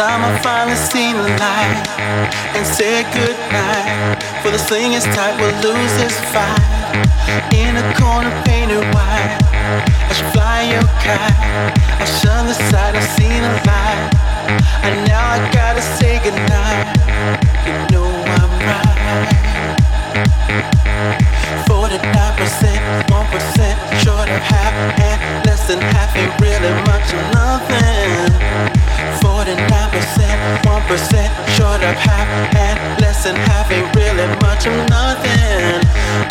time I finally seen the light and said goodnight. For the thing is tight, we'll lose this fight. In a corner painted white, I should fly your kite. I shun the sight, I've seen a light, and now I gotta say goodnight. You know I'm right. And ain't really much of nothing. 49%, 1% short of half, and less than half ain't really much of nothing.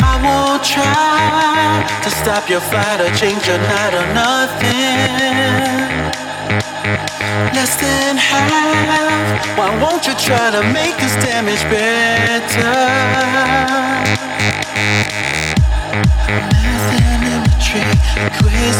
I won't try to stop your flight or change your night or nothing. Less than half, why won't you try to make this damage better? Math and imagery, quiz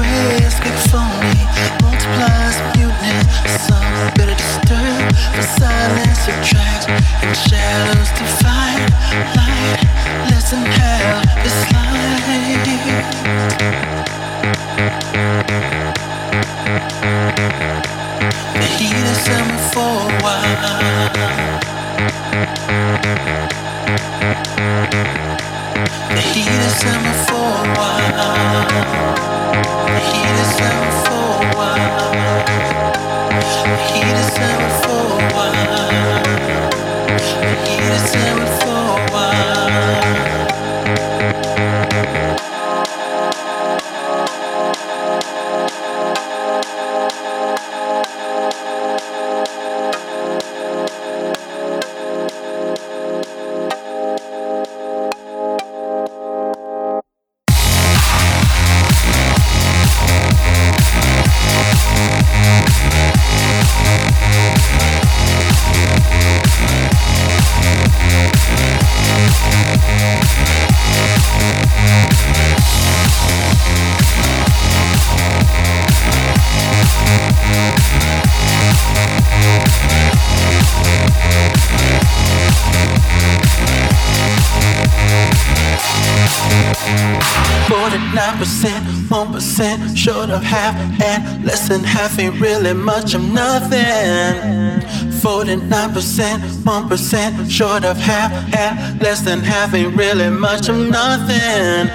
half and less than half ain't really much. of nothing. 49%, 1% short of half Half less than half ain't really much. of nothing.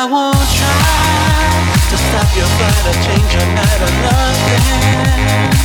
I won't try to stop your flight or change your night or nothing.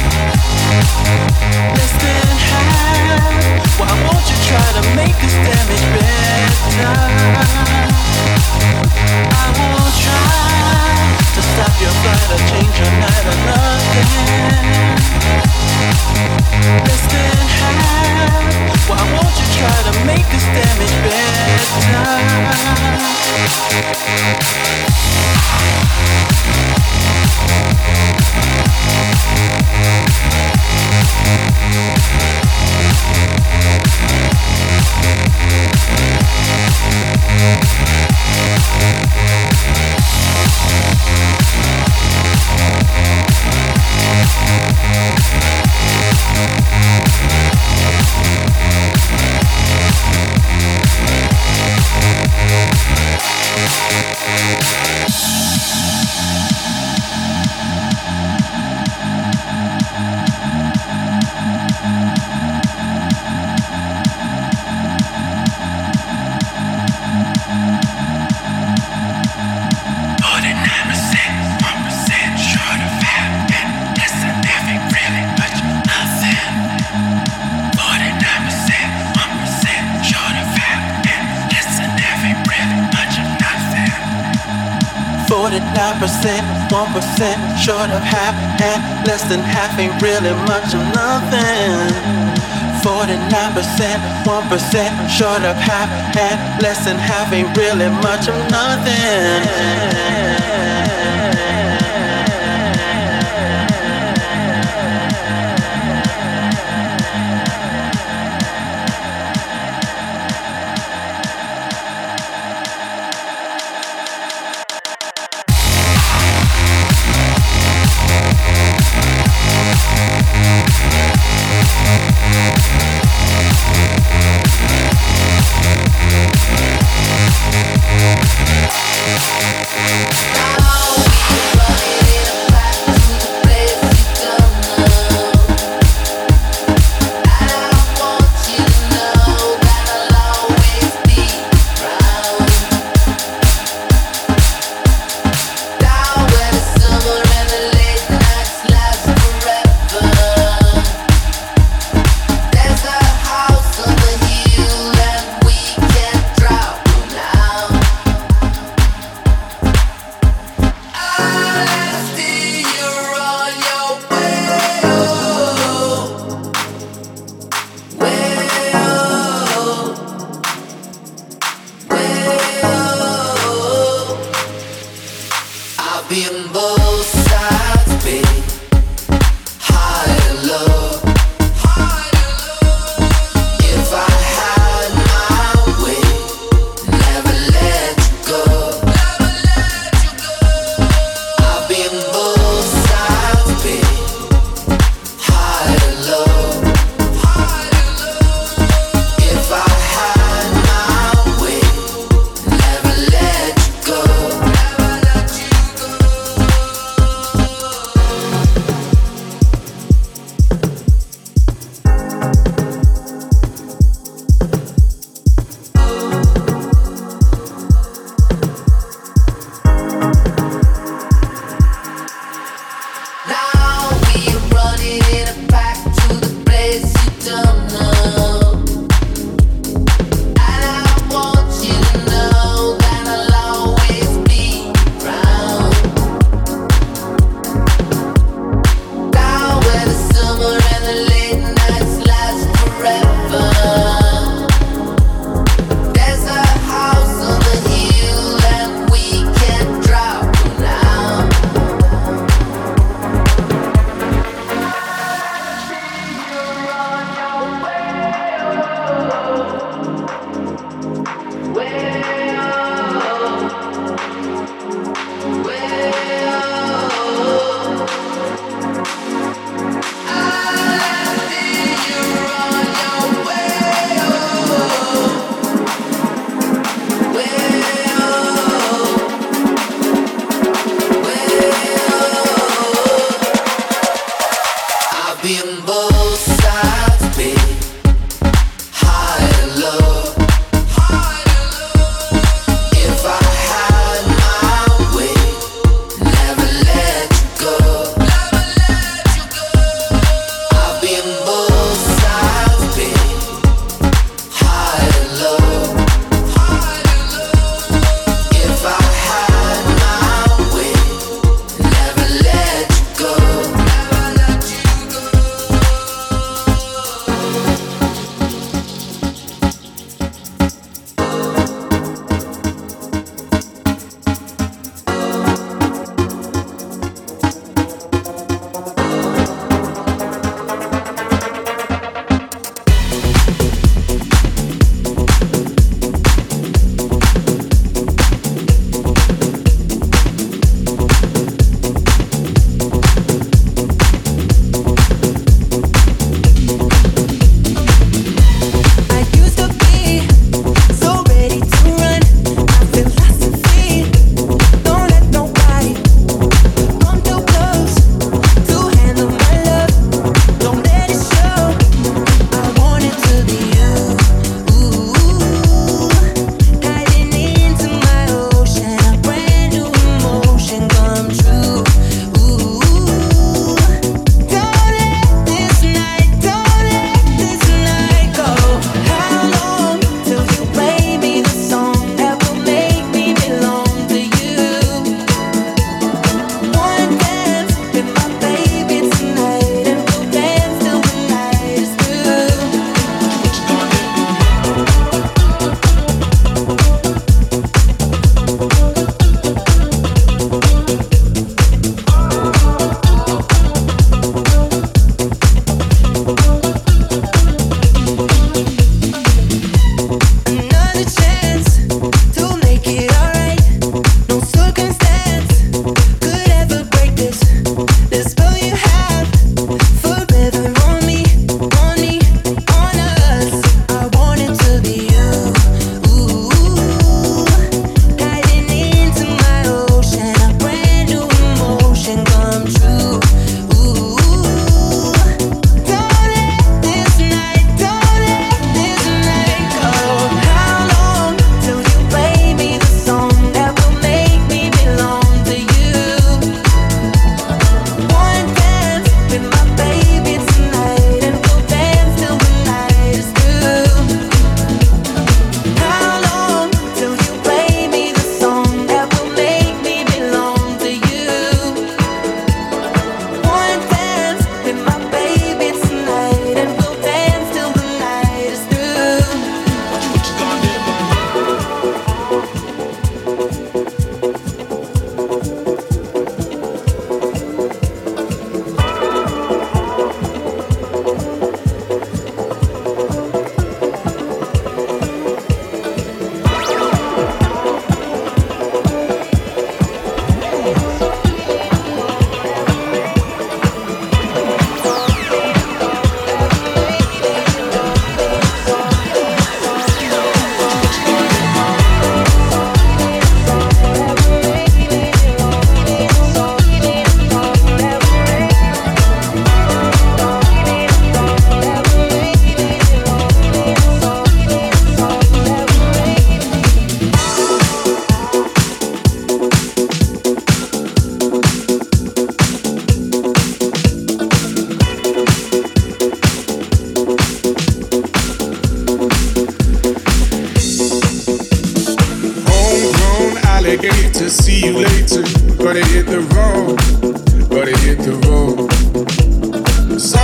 short of half and less than half ain't really much of nothing.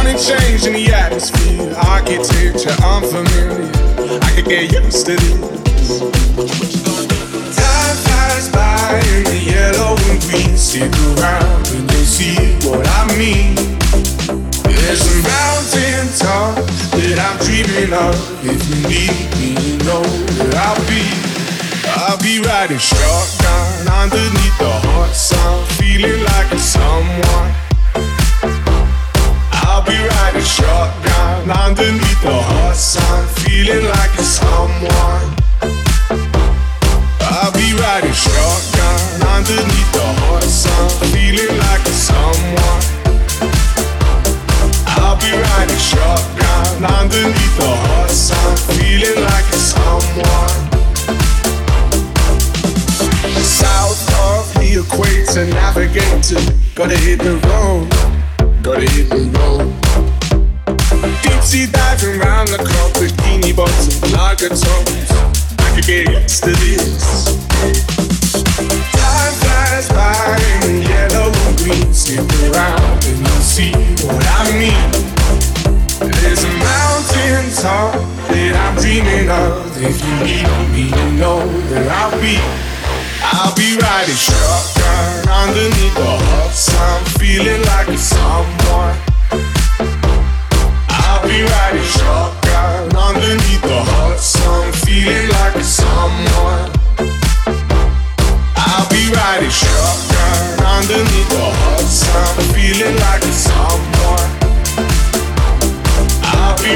Sonic change in the atmosphere, architecture unfamiliar. I could get used to this. Time flies by in the yellow and green. Stick around and you'll see what I mean. There's a mountain top that I'm dreaming of. If you need me, you know where I'll be. I'll be riding shotgun underneath the hot sun, feeling like a someone. Be riding shotgun underneath the hot sun, feeling like a someone. I'll be riding shotgun underneath the hot sun, feeling like a someone. I'll be riding shotgun underneath the hot sun, feeling like a someone. South of the equator, navigator, gotta hit the road, gotta hit the road. Deep sea diving round the clock, bikini bottom, lager tones. I could get used to this. Time flies by in yellow and green. Stick around and you'll see what I mean. There's a mountain top that I'm dreaming of. If you need me, you know where I'll be. I'll be riding shotgun underneath the feeling like a someone. I'll be riding shotgun underneath the feeling like. I'll be riding shotgun underneath the feeling like. I'll be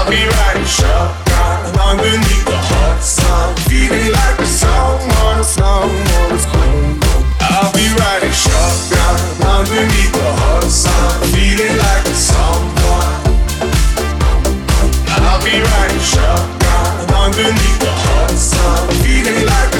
I'll be riding shotgun underneath the hot sun, feeling like a someone, someone's home. I'll be riding shotgun underneath the hot sun, feeling like. I'll be riding shotgun underneath the hot sun, feeling like